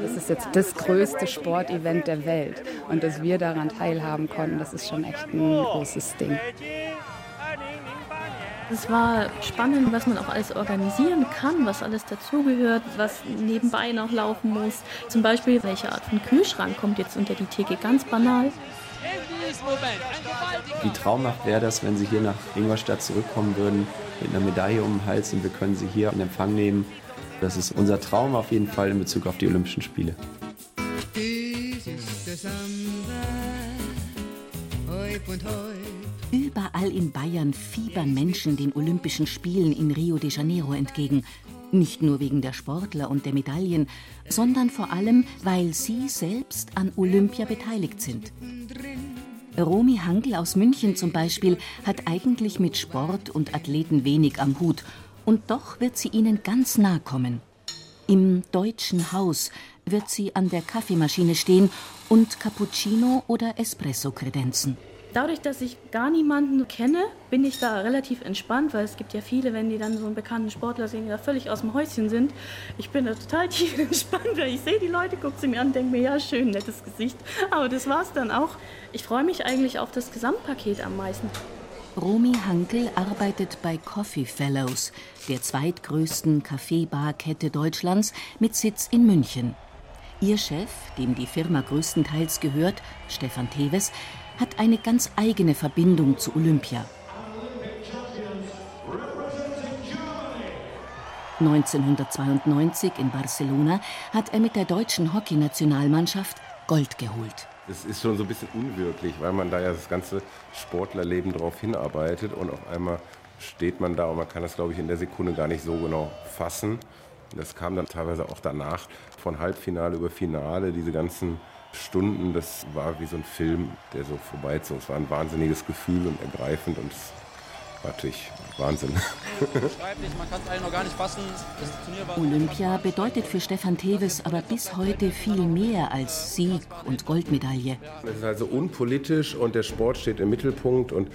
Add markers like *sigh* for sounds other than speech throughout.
Das ist jetzt das größte Sportevent der Welt. Und dass wir daran teilhaben konnten, das ist schon echt ein großes Ding. Es war spannend, was man auch alles organisieren kann, was alles dazugehört, was nebenbei noch laufen muss. Zum Beispiel, welche Art von Kühlschrank kommt jetzt unter die Theke, ganz banal. Wie traumhaft wäre das, wenn Sie hier nach Ingolstadt zurückkommen würden mit einer Medaille um den Hals und wir können Sie hier in Empfang nehmen. Das ist unser Traum auf jeden Fall in Bezug auf die Olympischen Spiele. Überall in Bayern fiebern Menschen den Olympischen Spielen in Rio de Janeiro entgegen. Nicht nur wegen der Sportler und der Medaillen, sondern vor allem, weil sie selbst an Olympia beteiligt sind. Romy Hankel aus München zum Beispiel hat eigentlich mit Sport und Athleten wenig am Hut. Und doch wird sie ihnen ganz nahe kommen. Im Deutschen Haus wird sie an der Kaffeemaschine stehen und Cappuccino oder Espresso kredenzen. Dadurch, dass ich gar niemanden kenne, bin ich da relativ entspannt, weil es gibt ja viele, wenn die dann so einen bekannten Sportler sehen, die da völlig aus dem Häuschen sind. Ich bin da total *laughs* tief entspannt, weil ich sehe die Leute, gucke sie mir an denke mir, ja, schön, nettes Gesicht. Aber das war's dann auch. Ich freue mich eigentlich auf das Gesamtpaket am meisten. Romy Hankel arbeitet bei Coffee Fellows, der zweitgrößten Kaffeebarkette Deutschlands mit Sitz in München. Ihr Chef, dem die Firma größtenteils gehört, Stefan Teves, hat eine ganz eigene Verbindung zu Olympia. 1992 in Barcelona hat er mit der deutschen Hockeynationalmannschaft Gold geholt. Es ist schon so ein bisschen unwirklich, weil man da ja das ganze Sportlerleben darauf hinarbeitet und auf einmal steht man da und man kann das, glaube ich, in der Sekunde gar nicht so genau fassen. Das kam dann teilweise auch danach, von Halbfinale über Finale, diese ganzen Stunden, das war wie so ein Film, der so vorbeizog. Es war ein wahnsinniges Gefühl und ergreifend und es natürlich Wahnsinn. Man kann es eigentlich noch gar nicht fassen. Olympia bedeutet für Stefan Teves aber bis heute viel mehr als Sieg und Goldmedaille. Es ist also unpolitisch und der Sport steht im Mittelpunkt und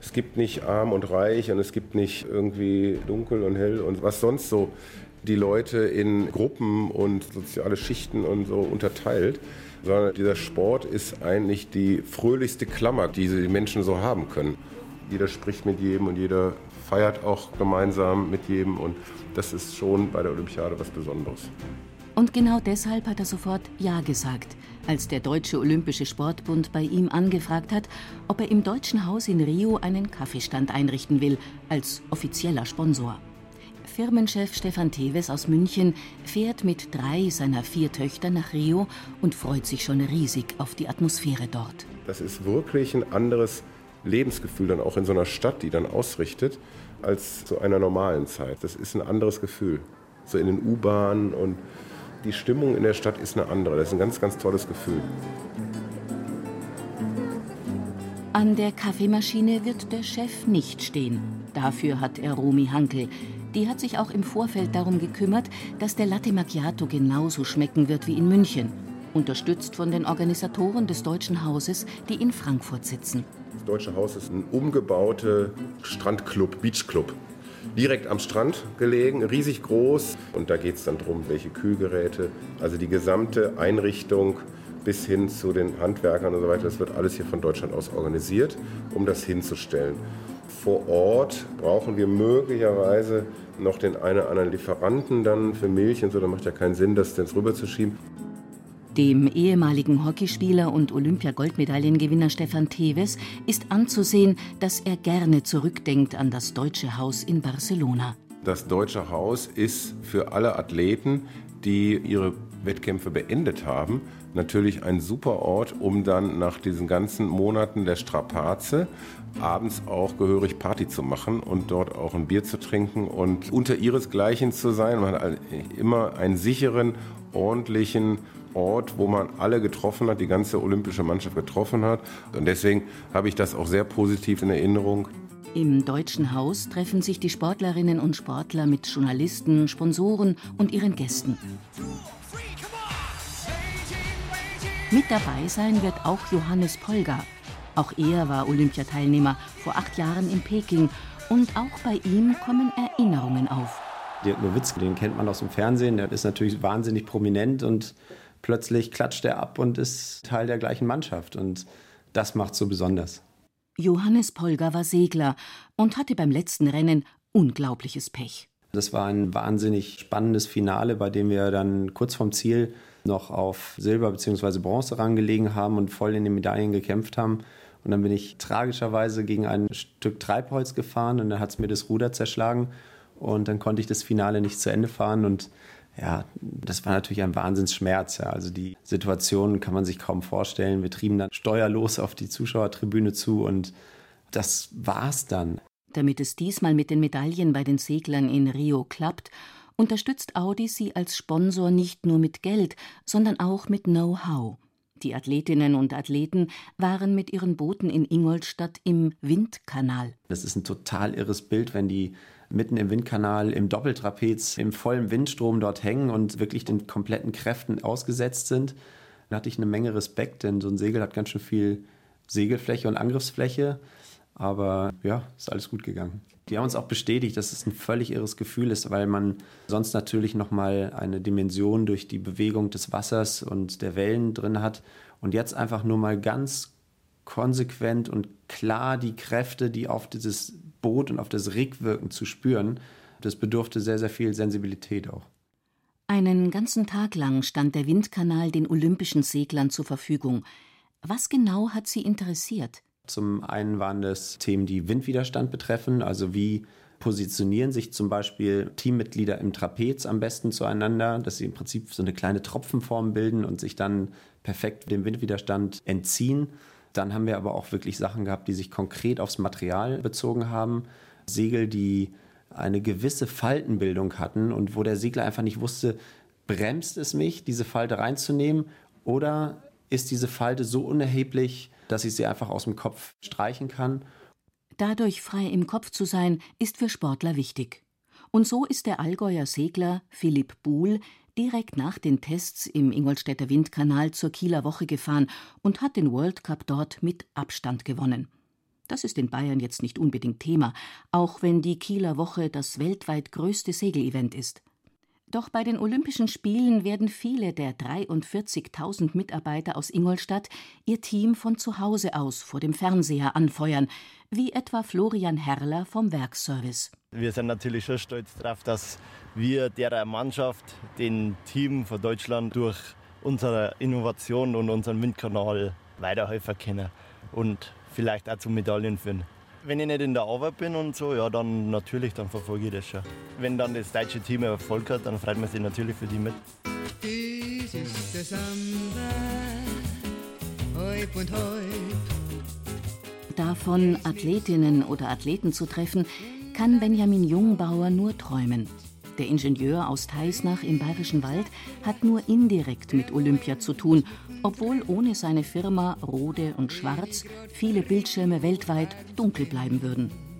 es gibt nicht arm und reich und es gibt nicht irgendwie dunkel und hell und was sonst so die Leute in Gruppen und soziale Schichten und so unterteilt, sondern dieser Sport ist eigentlich die fröhlichste Klammer, die die Menschen so haben können. Jeder spricht mit jedem und jeder feiert auch gemeinsam mit jedem und das ist schon bei der Olympiade was Besonderes. Und genau deshalb hat er sofort Ja gesagt, als der Deutsche Olympische Sportbund bei ihm angefragt hat, ob er im Deutschen Haus in Rio einen Kaffeestand einrichten will, als offizieller Sponsor. Firmenchef Stefan Teves aus München fährt mit drei seiner vier Töchtern nach Rio und freut sich schon riesig auf die Atmosphäre dort. Das ist wirklich ein anderes Lebensgefühl dann auch in so einer Stadt, die dann ausrichtet, als zu einer normalen Zeit. Das ist ein anderes Gefühl. So in den U-Bahnen und die Stimmung in der Stadt ist eine andere. Das ist ein ganz, ganz tolles Gefühl. An der Kaffeemaschine wird der Chef nicht stehen. Dafür hat er Romy Hankel. Die hat sich auch im Vorfeld darum gekümmert, dass der Latte Macchiato genauso schmecken wird wie in München. Unterstützt von den Organisatoren des Deutschen Hauses, die in Frankfurt sitzen. Das Deutsche Haus ist ein umgebauter Strandclub, Beachclub. Direkt am Strand gelegen, riesig groß. Und da geht es dann darum, welche Kühlgeräte, also die gesamte Einrichtung bis hin zu den Handwerkern und so weiter, das wird alles hier von Deutschland aus organisiert, um das hinzustellen. Vor Ort brauchen wir möglicherweise noch den einen oder anderen Lieferanten dann für Milch und so, da macht ja keinen Sinn, das jetzt rüberzuschieben. Dem ehemaligen Hockeyspieler und Olympia-Goldmedaillengewinner Stefan Teves ist anzusehen, dass er gerne zurückdenkt an das Deutsche Haus in Barcelona. Das Deutsche Haus ist für alle Athleten, die ihre Wettkämpfe beendet haben, natürlich ein super Ort, um dann nach diesen ganzen Monaten der Strapaze abends auch gehörig Party zu machen und dort auch ein Bier zu trinken und unter ihresgleichen zu sein. Man hat immer einen sicheren, ordentlichen Ort, wo man alle getroffen hat, die ganze olympische Mannschaft getroffen hat. Und deswegen habe ich das auch sehr positiv in Erinnerung. Im Deutschen Haus treffen sich die Sportlerinnen und Sportler mit Journalisten, Sponsoren und ihren Gästen. Mit dabei sein wird auch Johannes Polgar. Auch er war Olympiateilnehmer vor acht Jahren in Peking und auch bei ihm kommen Erinnerungen auf. Dirk Nowitzki, den kennt man aus dem Fernsehen, der ist natürlich wahnsinnig prominent und plötzlich klatscht er ab und ist Teil der gleichen Mannschaft und das macht so besonders. Johannes Polger war Segler und hatte beim letzten Rennen unglaubliches Pech. Das war ein wahnsinnig spannendes Finale, bei dem wir dann kurz vorm Ziel noch auf Silber bzw. Bronze rangelegen haben und voll in den Medaillen gekämpft haben. Und dann bin ich tragischerweise gegen ein Stück Treibholz gefahren und dann hat es mir das Ruder zerschlagen und dann konnte ich das Finale nicht zu Ende fahren und ja, das war natürlich ein Wahnsinnsschmerz. Ja. Also die Situation kann man sich kaum vorstellen. Wir trieben dann steuerlos auf die Zuschauertribüne zu und das war's dann. Damit es diesmal mit den Medaillen bei den Seglern in Rio klappt, unterstützt Audi sie als Sponsor nicht nur mit Geld, sondern auch mit Know-how. Die Athletinnen und Athleten waren mit ihren Booten in Ingolstadt im Windkanal. Das ist ein total irres Bild, wenn die mitten im Windkanal im Doppeltrapez im vollen Windstrom dort hängen und wirklich den kompletten Kräften ausgesetzt sind. Da hatte ich eine Menge Respekt, denn so ein Segel hat ganz schön viel Segelfläche und Angriffsfläche. Aber ja, ist alles gut gegangen. Die haben uns auch bestätigt, dass es ein völlig irres Gefühl ist, weil man sonst natürlich nochmal eine Dimension durch die Bewegung des Wassers und der Wellen drin hat. Und jetzt einfach nur mal ganz konsequent und klar die Kräfte, die auf dieses Boot und auf das Rig wirken, zu spüren, das bedurfte sehr, sehr viel Sensibilität auch. Einen ganzen Tag lang stand der Windkanal den olympischen Seglern zur Verfügung. Was genau hat sie interessiert? Zum einen waren das Themen, die Windwiderstand betreffen, also wie positionieren sich zum Beispiel Teammitglieder im Trapez am besten zueinander, dass sie im Prinzip so eine kleine Tropfenform bilden und sich dann perfekt dem Windwiderstand entziehen. Dann haben wir aber auch wirklich Sachen gehabt, die sich konkret aufs Material bezogen haben. Segel, die eine gewisse Faltenbildung hatten und wo der Segler einfach nicht wusste, bremst es mich, diese Falte reinzunehmen oder ist diese Falte so unerheblich, dass ich sie einfach aus dem Kopf streichen kann. Dadurch frei im Kopf zu sein, ist für Sportler wichtig. Und so ist der Allgäuer Segler Philipp Buhl direkt nach den Tests im Ingolstädter Windkanal zur Kieler Woche gefahren und hat den World Cup dort mit Abstand gewonnen. Das ist in Bayern jetzt nicht unbedingt Thema, auch wenn die Kieler Woche das weltweit größte Segelevent ist. Doch bei den Olympischen Spielen werden viele der 43.000 Mitarbeiter aus Ingolstadt ihr Team von zu Hause aus vor dem Fernseher anfeuern, wie etwa Florian Herrler vom Werkservice. Wir sind natürlich schon stolz darauf, dass wir der Mannschaft, dem Team von Deutschland durch unsere Innovation und unseren Windkanal weiterhelfen können und vielleicht auch zu Medaillen führen. Wenn ich nicht in der Arbeit bin und so, ja, dann natürlich, dann verfolge ich das schon. Wenn dann das deutsche Team Erfolg hat, dann freut man sich natürlich für die mit. Davon Athletinnen oder Athleten zu treffen, kann Benjamin Jungbauer nur träumen. Der Ingenieur aus Teisnach im Bayerischen Wald hat nur indirekt mit Olympia zu tun, obwohl ohne seine Firma Rode und Schwarz viele Bildschirme weltweit dunkel bleiben würden.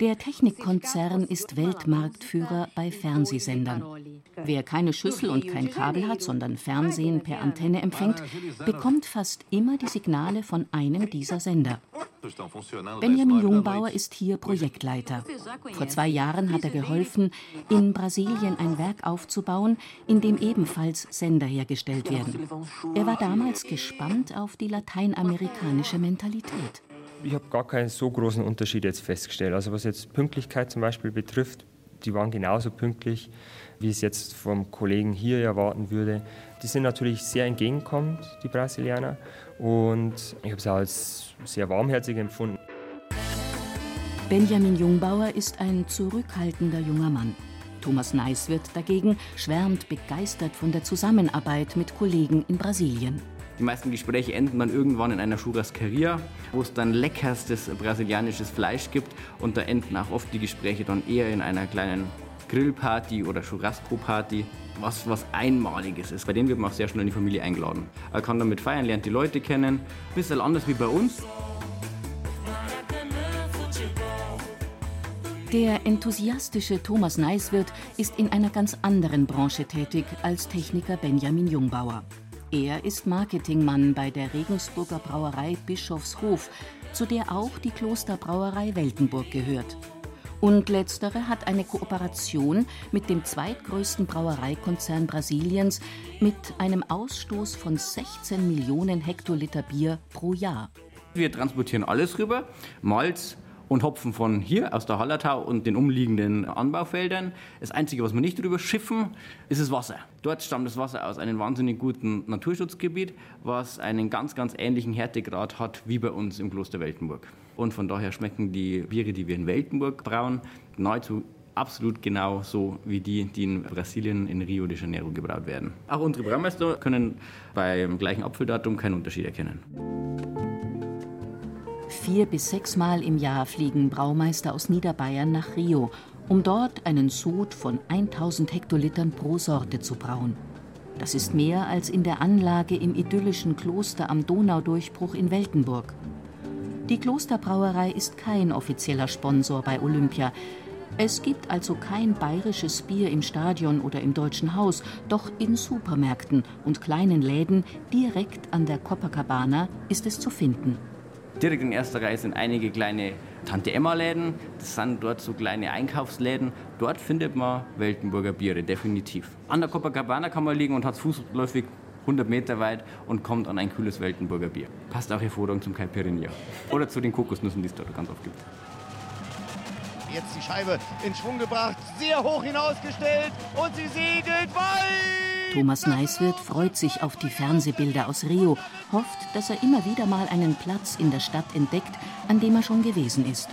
Der Technikkonzern ist Weltmarktführer bei Fernsehsendern. Wer keine Schüssel und kein Kabel hat, sondern Fernsehen per Antenne empfängt, bekommt fast immer die Signale von einem dieser Sender. Benjamin Jungbauer ist hier Projektleiter. Vor zwei Jahren hat er geholfen, in Brasilien ein Werk aufzubauen, in dem ebenfalls Sender hergestellt werden. Er war damals gespannt auf die lateinamerikanische Mentalität ich habe gar keinen so großen Unterschied jetzt festgestellt. Also was jetzt Pünktlichkeit zum Beispiel betrifft, die waren genauso pünktlich, wie es jetzt vom Kollegen hier erwarten würde. Die sind natürlich sehr entgegenkommend, die Brasilianer. Und ich habe auch als sehr warmherzig empfunden. Benjamin Jungbauer ist ein zurückhaltender junger Mann. Thomas Neiswirth dagegen schwärmt begeistert von der Zusammenarbeit mit Kollegen in Brasilien. Die meisten Gespräche enden dann irgendwann in einer Churrascaria, wo es dann leckerstes brasilianisches Fleisch gibt. Und da enden auch oft die Gespräche dann eher in einer kleinen Grillparty oder Churrasco-Party. was, was Einmaliges ist. Bei denen wird man auch sehr schnell in die Familie eingeladen. Er kann damit feiern, lernt die Leute kennen. Ein bisschen anders wie bei uns. Der enthusiastische Thomas Neiswirth ist in einer ganz anderen Branche tätig als Techniker Benjamin Jungbauer. Er ist Marketingmann bei der Regensburger Brauerei Bischofshof, zu der auch die Klosterbrauerei Weltenburg gehört. Und letztere hat eine Kooperation mit dem zweitgrößten Brauereikonzern Brasiliens mit einem Ausstoß von 16 Millionen Hektoliter Bier pro Jahr. Wir transportieren alles rüber, Malz, und Hopfen von hier aus der Hallertau und den umliegenden Anbaufeldern. Das Einzige, was wir nicht drüber schiffen, ist das Wasser. Dort stammt das Wasser aus einem wahnsinnig guten Naturschutzgebiet, was einen ganz, ganz ähnlichen Härtegrad hat wie bei uns im Kloster Weltenburg. Und von daher schmecken die Biere, die wir in Weltenburg brauen, nahezu absolut genau so wie die, die in Brasilien in Rio de Janeiro gebraut werden. Auch unsere Braumeister können beim gleichen Apfeldatum keinen Unterschied erkennen. Vier bis sechsmal im Jahr fliegen Braumeister aus Niederbayern nach Rio, um dort einen Sud von 1000 Hektolitern pro Sorte zu brauen. Das ist mehr als in der Anlage im idyllischen Kloster am Donaudurchbruch in Weltenburg. Die Klosterbrauerei ist kein offizieller Sponsor bei Olympia. Es gibt also kein bayerisches Bier im Stadion oder im Deutschen Haus, doch in Supermärkten und kleinen Läden direkt an der Copacabana ist es zu finden. Direkt in erster Reihe sind einige kleine Tante-Emma-Läden. Das sind dort so kleine Einkaufsläden. Dort findet man Weltenburger Biere, definitiv. An der Copacabana kann man liegen und hat fußläufig 100 Meter weit und kommt an ein kühles Weltenburger Bier. Passt auch hervorragend zum Caipirinha. Oder zu den Kokosnüssen, die es dort ganz oft gibt. Jetzt die Scheibe in Schwung gebracht, sehr hoch hinausgestellt und sie segelt weit! Thomas Neiswirth freut sich auf die Fernsehbilder aus Rio, hofft, dass er immer wieder mal einen Platz in der Stadt entdeckt, an dem er schon gewesen ist.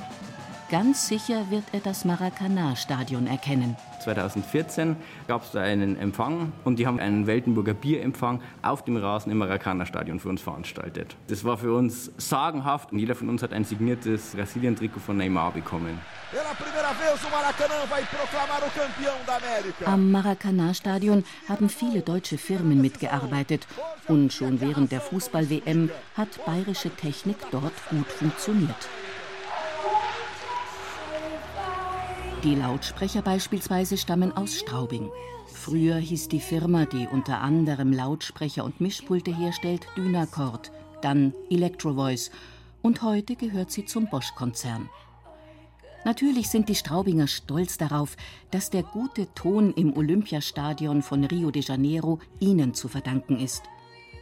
Ganz sicher wird er das Maracanã-Stadion erkennen. 2014 gab es da einen Empfang und die haben einen Weltenburger Bierempfang auf dem Rasen im Maracanã-Stadion für uns veranstaltet. Das war für uns sagenhaft und jeder von uns hat ein signiertes Brasilien-Trikot von Neymar bekommen. Am Maracanã-Stadion haben viele deutsche Firmen mitgearbeitet und schon während der Fußball-WM hat bayerische Technik dort gut funktioniert. Die Lautsprecher beispielsweise stammen aus Straubing. Früher hieß die Firma, die unter anderem Lautsprecher und Mischpulte herstellt, Dynacord, dann Electrovoice und heute gehört sie zum Bosch-Konzern. Natürlich sind die Straubinger stolz darauf, dass der gute Ton im Olympiastadion von Rio de Janeiro ihnen zu verdanken ist.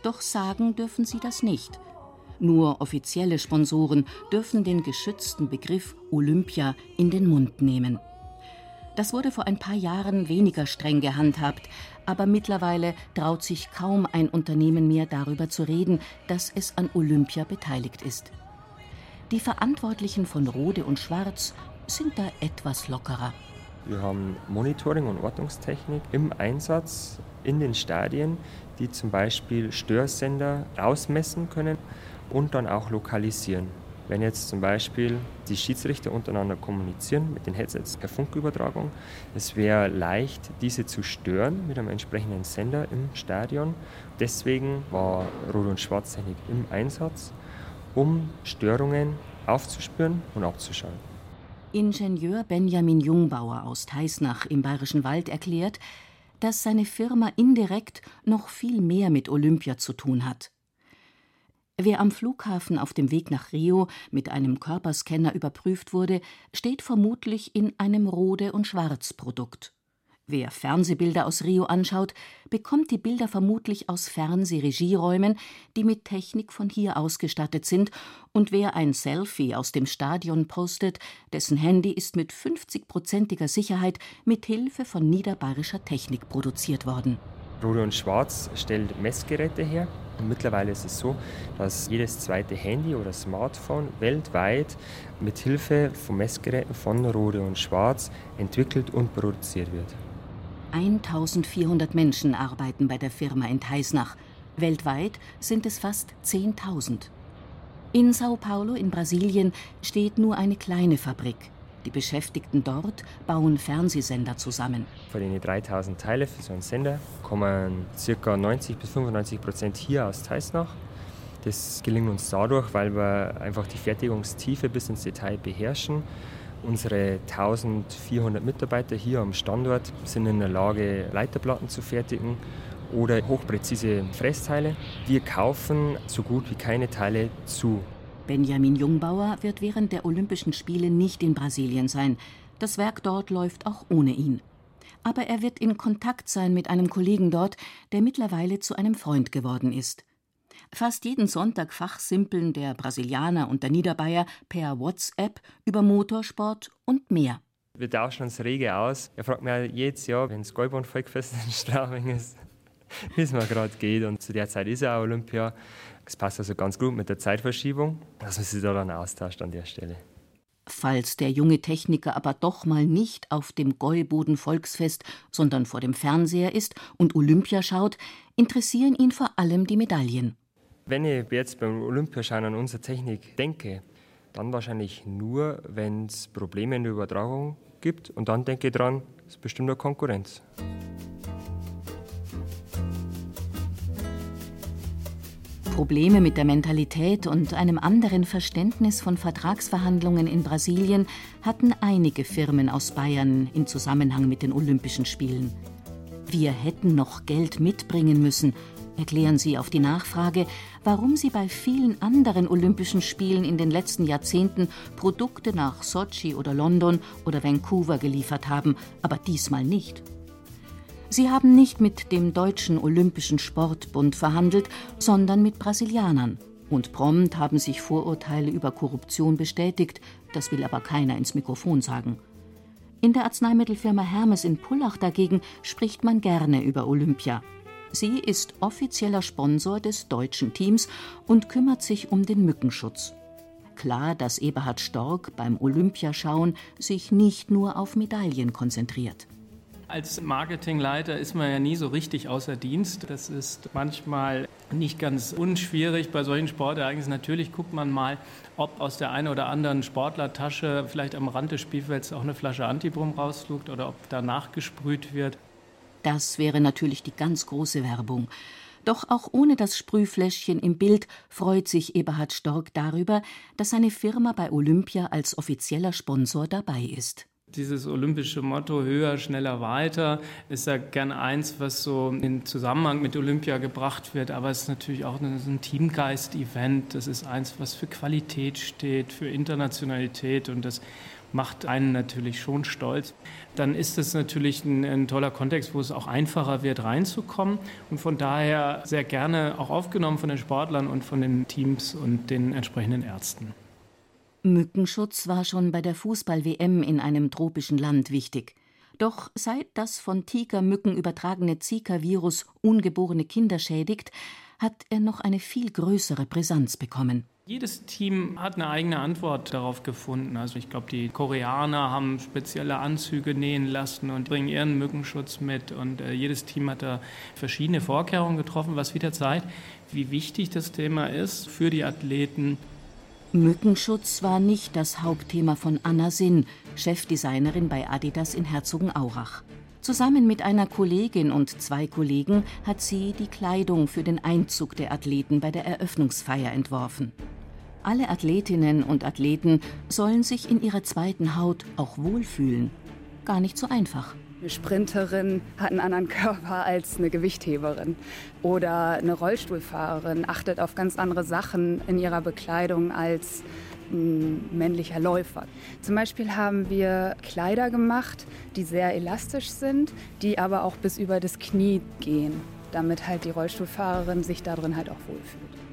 Doch sagen dürfen sie das nicht. Nur offizielle Sponsoren dürfen den geschützten Begriff Olympia in den Mund nehmen. Das wurde vor ein paar Jahren weniger streng gehandhabt, aber mittlerweile traut sich kaum ein Unternehmen mehr darüber zu reden, dass es an Olympia beteiligt ist. Die Verantwortlichen von Rode und Schwarz sind da etwas lockerer. Wir haben Monitoring und Ortungstechnik im Einsatz in den Stadien, die zum Beispiel Störsender ausmessen können und dann auch lokalisieren. Wenn jetzt zum Beispiel die Schiedsrichter untereinander kommunizieren mit den Headsets per Funkübertragung, es wäre leicht, diese zu stören mit einem entsprechenden Sender im Stadion. Deswegen war Rot- und Schwarztechnik im Einsatz, um Störungen aufzuspüren und abzuschalten. Ingenieur Benjamin Jungbauer aus Teisnach im Bayerischen Wald erklärt, dass seine Firma indirekt noch viel mehr mit Olympia zu tun hat. Wer am Flughafen auf dem Weg nach Rio mit einem Körperscanner überprüft wurde, steht vermutlich in einem Rode- und Schwarzprodukt. Wer Fernsehbilder aus Rio anschaut, bekommt die Bilder vermutlich aus Fernsehregieräumen, die mit Technik von hier ausgestattet sind, und wer ein Selfie aus dem Stadion postet, dessen Handy ist mit 50-prozentiger Sicherheit mit Hilfe von niederbayerischer Technik produziert worden. Rode und Schwarz stellt Messgeräte her. Und mittlerweile ist es so, dass jedes zweite Handy oder Smartphone weltweit mit Hilfe von Messgeräten von Rode und Schwarz entwickelt und produziert wird. 1400 Menschen arbeiten bei der Firma in Teisnach. Weltweit sind es fast 10.000. In Sao Paulo in Brasilien steht nur eine kleine Fabrik. Die Beschäftigten dort bauen Fernsehsender zusammen. Von den 3000 Teile für so einen Sender kommen ca. 90 bis 95 Prozent hier aus Teisnach. Das gelingt uns dadurch, weil wir einfach die Fertigungstiefe bis ins Detail beherrschen. Unsere 1400 Mitarbeiter hier am Standort sind in der Lage, Leiterplatten zu fertigen oder hochpräzise Fressteile. Wir kaufen so gut wie keine Teile zu. Benjamin Jungbauer wird während der Olympischen Spiele nicht in Brasilien sein. Das Werk dort läuft auch ohne ihn. Aber er wird in Kontakt sein mit einem Kollegen dort, der mittlerweile zu einem Freund geworden ist. Fast jeden Sonntag fachsimpeln der Brasilianer und der Niederbayer per WhatsApp über Motorsport und mehr. Wir tauschen uns rege aus. Er fragt mich jedes Jahr, wenn das Goldborn-Volkfest *laughs* in Straubing ist, *laughs* wie es mir gerade geht. Und zu der Zeit ist ja auch Olympia. Es passt also ganz gut mit der Zeitverschiebung, dass man sich da dann austauscht an der Stelle. Falls der junge Techniker aber doch mal nicht auf dem Gäuboden Volksfest, sondern vor dem Fernseher ist und Olympia schaut, interessieren ihn vor allem die Medaillen. Wenn ich jetzt beim Olympiaschauen an unsere Technik denke, dann wahrscheinlich nur, wenn es Probleme in der Übertragung gibt. Und dann denke ich dran, es ist bestimmt eine Konkurrenz. Probleme mit der Mentalität und einem anderen Verständnis von Vertragsverhandlungen in Brasilien hatten einige Firmen aus Bayern im Zusammenhang mit den Olympischen Spielen. Wir hätten noch Geld mitbringen müssen, erklären sie auf die Nachfrage, warum sie bei vielen anderen Olympischen Spielen in den letzten Jahrzehnten Produkte nach Sochi oder London oder Vancouver geliefert haben, aber diesmal nicht. Sie haben nicht mit dem Deutschen Olympischen Sportbund verhandelt, sondern mit Brasilianern. Und prompt haben sich Vorurteile über Korruption bestätigt, das will aber keiner ins Mikrofon sagen. In der Arzneimittelfirma Hermes in Pullach dagegen spricht man gerne über Olympia. Sie ist offizieller Sponsor des deutschen Teams und kümmert sich um den Mückenschutz. Klar, dass Eberhard Stork beim Olympiaschauen sich nicht nur auf Medaillen konzentriert. Als Marketingleiter ist man ja nie so richtig außer Dienst. Das ist manchmal nicht ganz unschwierig bei solchen Sportereignissen. Natürlich guckt man mal, ob aus der einen oder anderen Sportlertasche vielleicht am Rand des Spielfelds auch eine Flasche Antibrum rausflugt oder ob da nachgesprüht wird. Das wäre natürlich die ganz große Werbung. Doch auch ohne das Sprühfläschchen im Bild freut sich Eberhard Stork darüber, dass seine Firma bei Olympia als offizieller Sponsor dabei ist. Dieses olympische Motto höher, schneller, weiter ist ja gern eins, was so in Zusammenhang mit Olympia gebracht wird, aber es ist natürlich auch ein Teamgeist-Event. Das ist eins, was für Qualität steht, für Internationalität und das macht einen natürlich schon stolz. Dann ist es natürlich ein, ein, toller Kontext, wo es auch einfacher wird, reinzukommen und von daher sehr gerne auch aufgenommen von den Sportlern und von den Teams und den entsprechenden Ärzten. Mückenschutz war schon bei der Fußball-WM in einem tropischen Land wichtig. Doch seit das von Tigermücken übertragene Zika-Virus ungeborene Kinder schädigt, hat er noch eine viel größere Brisanz bekommen. Jedes Team hat eine eigene Antwort darauf gefunden. Also ich glaube, die Koreaner haben spezielle Anzüge nähen lassen und bringen ihren Mückenschutz mit. Und äh, jedes Team hat da verschiedene Vorkehrungen getroffen, was wieder zeigt, wie wichtig das Thema ist für die Athleten. Mückenschutz war nicht das Hauptthema von Anna Sinn, Chefdesignerin bei Adidas in Herzogenaurach. Zusammen mit einer Kollegin und zwei Kollegen hat sie die Kleidung für den Einzug der Athleten bei der Eröffnungsfeier entworfen. Alle Athletinnen und Athleten sollen sich in ihrer zweiten Haut auch wohlfühlen. Gar nicht so einfach. Eine Sprinterin hat einen anderen Körper als eine Gewichtheberin. Oder eine Rollstuhlfahrerin achtet auf ganz andere Sachen in ihrer Bekleidung als ein männlicher Läufer. Zum Beispiel haben wir Kleider gemacht, die sehr elastisch sind, die aber auch bis über das Knie gehen, damit halt die Rollstuhlfahrerin sich darin halt auch wohlfühlt.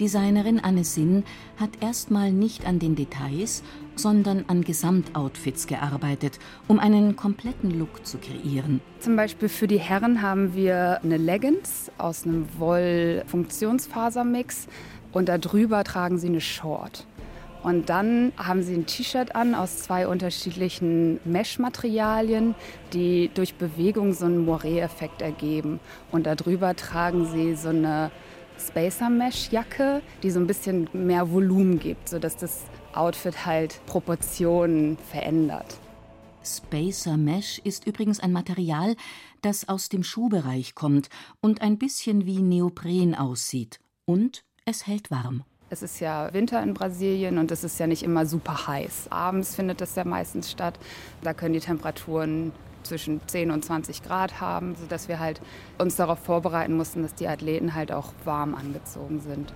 Designerin Anne Sinn hat erstmal nicht an den Details, sondern an Gesamtoutfits gearbeitet, um einen kompletten Look zu kreieren. Zum Beispiel für die Herren haben wir eine Leggings aus einem Woll-Funktionsfasermix und darüber tragen sie eine Short. Und dann haben sie ein T-Shirt an aus zwei unterschiedlichen Mesh-Materialien, die durch Bewegung so einen Moiré-Effekt ergeben. Und darüber tragen sie so eine Spacer Mesh Jacke, die so ein bisschen mehr Volumen gibt, sodass das Outfit halt Proportionen verändert. Spacer Mesh ist übrigens ein Material, das aus dem Schuhbereich kommt und ein bisschen wie Neopren aussieht. Und es hält warm. Es ist ja Winter in Brasilien und es ist ja nicht immer super heiß. Abends findet es ja meistens statt. Da können die Temperaturen zwischen 10 und 20 Grad haben, sodass wir halt uns darauf vorbereiten mussten, dass die Athleten halt auch warm angezogen sind.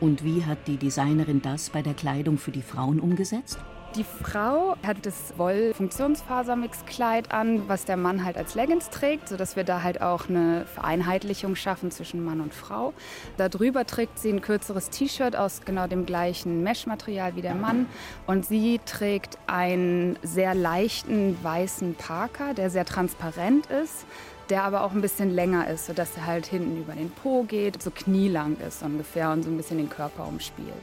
Und wie hat die Designerin das bei der Kleidung für die Frauen umgesetzt? Die Frau hat das Woll-Funktionsfasermix-Kleid an, was der Mann halt als Leggings trägt, sodass wir da halt auch eine Vereinheitlichung schaffen zwischen Mann und Frau. Darüber trägt sie ein kürzeres T-Shirt aus genau dem gleichen Mesh-Material wie der Mann. Und sie trägt einen sehr leichten weißen Parker, der sehr transparent ist der aber auch ein bisschen länger ist, sodass er halt hinten über den Po geht, so knielang ist ungefähr und so ein bisschen den Körper umspielt.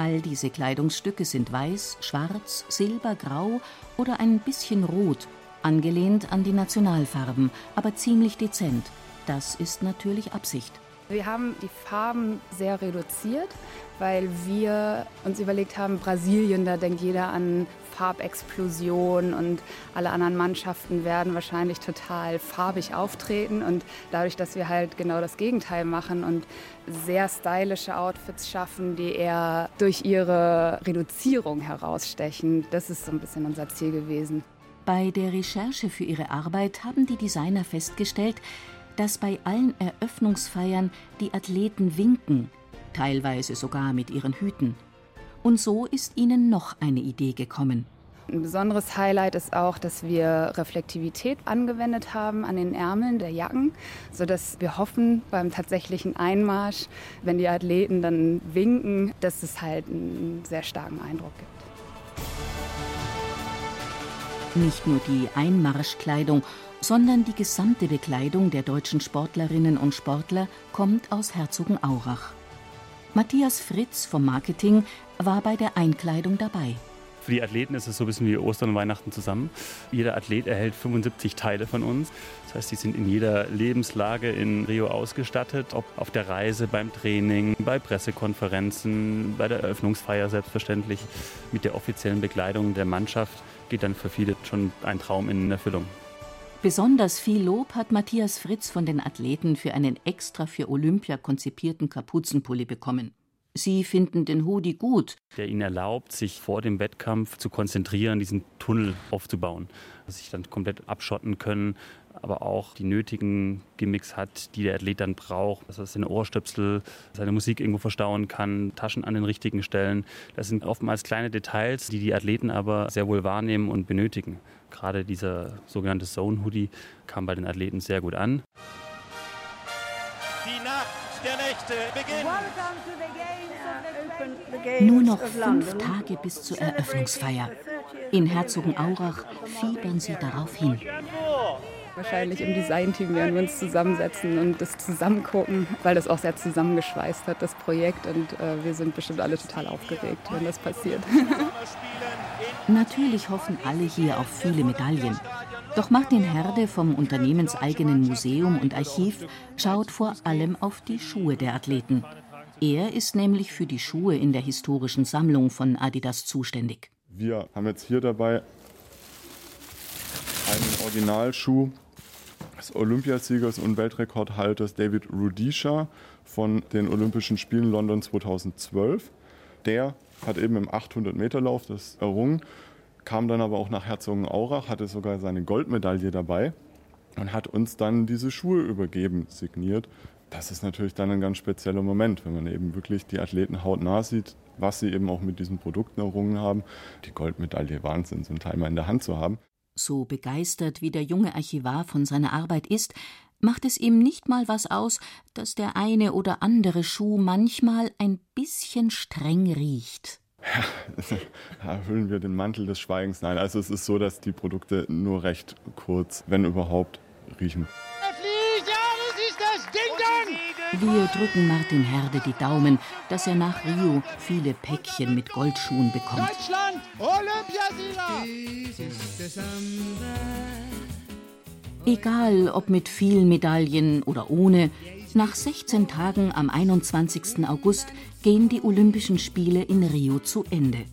All diese Kleidungsstücke sind weiß, schwarz, silber, grau oder ein bisschen rot, angelehnt an die Nationalfarben, aber ziemlich dezent. Das ist natürlich Absicht. Wir haben die Farben sehr reduziert, weil wir uns überlegt haben, Brasilien, da denkt jeder an Farbexplosion und alle anderen Mannschaften werden wahrscheinlich total farbig auftreten. Und dadurch, dass wir halt genau das Gegenteil machen und sehr stylische Outfits schaffen, die eher durch ihre Reduzierung herausstechen, das ist so ein bisschen unser Ziel gewesen. Bei der Recherche für ihre Arbeit haben die Designer festgestellt, dass bei allen Eröffnungsfeiern die Athleten winken, teilweise sogar mit ihren Hüten. Und so ist ihnen noch eine Idee gekommen. Ein besonderes Highlight ist auch, dass wir Reflektivität angewendet haben an den Ärmeln der Jacken, sodass wir hoffen beim tatsächlichen Einmarsch, wenn die Athleten dann winken, dass es halt einen sehr starken Eindruck gibt. Nicht nur die Einmarschkleidung, sondern die gesamte Bekleidung der deutschen Sportlerinnen und Sportler kommt aus Herzogenaurach. Matthias Fritz vom Marketing war bei der Einkleidung dabei. Für die Athleten ist es so ein bisschen wie Ostern und Weihnachten zusammen. Jeder Athlet erhält 75 Teile von uns. Das heißt, die sind in jeder Lebenslage in Rio ausgestattet, ob auf der Reise, beim Training, bei Pressekonferenzen, bei der Eröffnungsfeier selbstverständlich. Mit der offiziellen Bekleidung der Mannschaft geht dann für viele schon ein Traum in Erfüllung. Besonders viel Lob hat Matthias Fritz von den Athleten für einen extra für Olympia konzipierten Kapuzenpulli bekommen. Sie finden den Hoodie gut. Der ihnen erlaubt, sich vor dem Wettkampf zu konzentrieren, diesen Tunnel aufzubauen. Sich dann komplett abschotten können, aber auch die nötigen Gimmicks hat, die der Athlet dann braucht. Dass er seine Ohrstöpsel, seine Musik irgendwo verstauen kann, Taschen an den richtigen Stellen. Das sind oftmals kleine Details, die die Athleten aber sehr wohl wahrnehmen und benötigen. Gerade dieser sogenannte Zone Hoodie kam bei den Athleten sehr gut an. Die Nacht der Nächte beginnt. Nur noch fünf Tage bis zur Eröffnungsfeier. In Herzogenaurach fiebern sie darauf hin. Wahrscheinlich im Designteam werden wir uns zusammensetzen und das zusammen gucken, weil das auch sehr zusammengeschweißt hat, das Projekt. Und äh, wir sind bestimmt alle total aufgeregt, wenn das passiert. *laughs* Natürlich hoffen alle hier auf viele Medaillen. Doch Martin Herde vom unternehmenseigenen Museum und Archiv schaut vor allem auf die Schuhe der Athleten. Er ist nämlich für die Schuhe in der historischen Sammlung von Adidas zuständig. Wir haben jetzt hier dabei einen Originalschuh des Olympiasiegers und Weltrekordhalters David Rudisha von den Olympischen Spielen London 2012. Der hat eben im 800-Meter-Lauf das errungen, kam dann aber auch nach Herzogenaurach, hatte sogar seine Goldmedaille dabei und hat uns dann diese Schuhe übergeben, signiert. Das ist natürlich dann ein ganz spezieller Moment, wenn man eben wirklich die Athleten hautnah sieht, was sie eben auch mit diesen Produkten errungen haben. Die Goldmedaille Wahnsinn, so ein Teil mal in der Hand zu haben. So begeistert wie der junge Archivar von seiner Arbeit ist, macht es ihm nicht mal was aus, dass der eine oder andere Schuh manchmal ein bisschen streng riecht. *laughs* Ja, erfüllen wir den Mantel des Schweigens. Nein, also es ist so, dass die Produkte nur recht kurz, wenn überhaupt, riechen. Wir drücken Martin Herde die Daumen, dass er nach Rio viele Päckchen mit Goldschuhen bekommt. Deutschland, Olympiasieger! Egal ob mit vielen Medaillen oder ohne, Nach 16 Tagen am 21. August gehen die Olympischen Spiele in Rio zu Ende.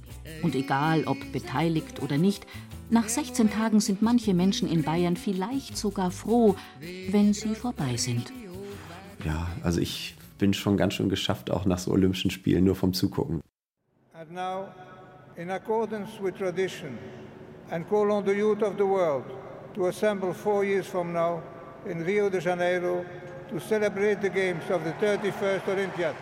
Und egal ob beteiligt oder nicht, nach 16 Tagen sind manche Menschen in Bayern vielleicht sogar froh, wenn sie vorbei sind. Ja, also ich bin schon ganz schön geschafft, auch nach so Olympischen Spielen, nur vom Zugucken. And now, in accordance with tradition, and call on the youth of the world to assemble four years from now in Rio de Janeiro to celebrate the games of the 31st Olympiad.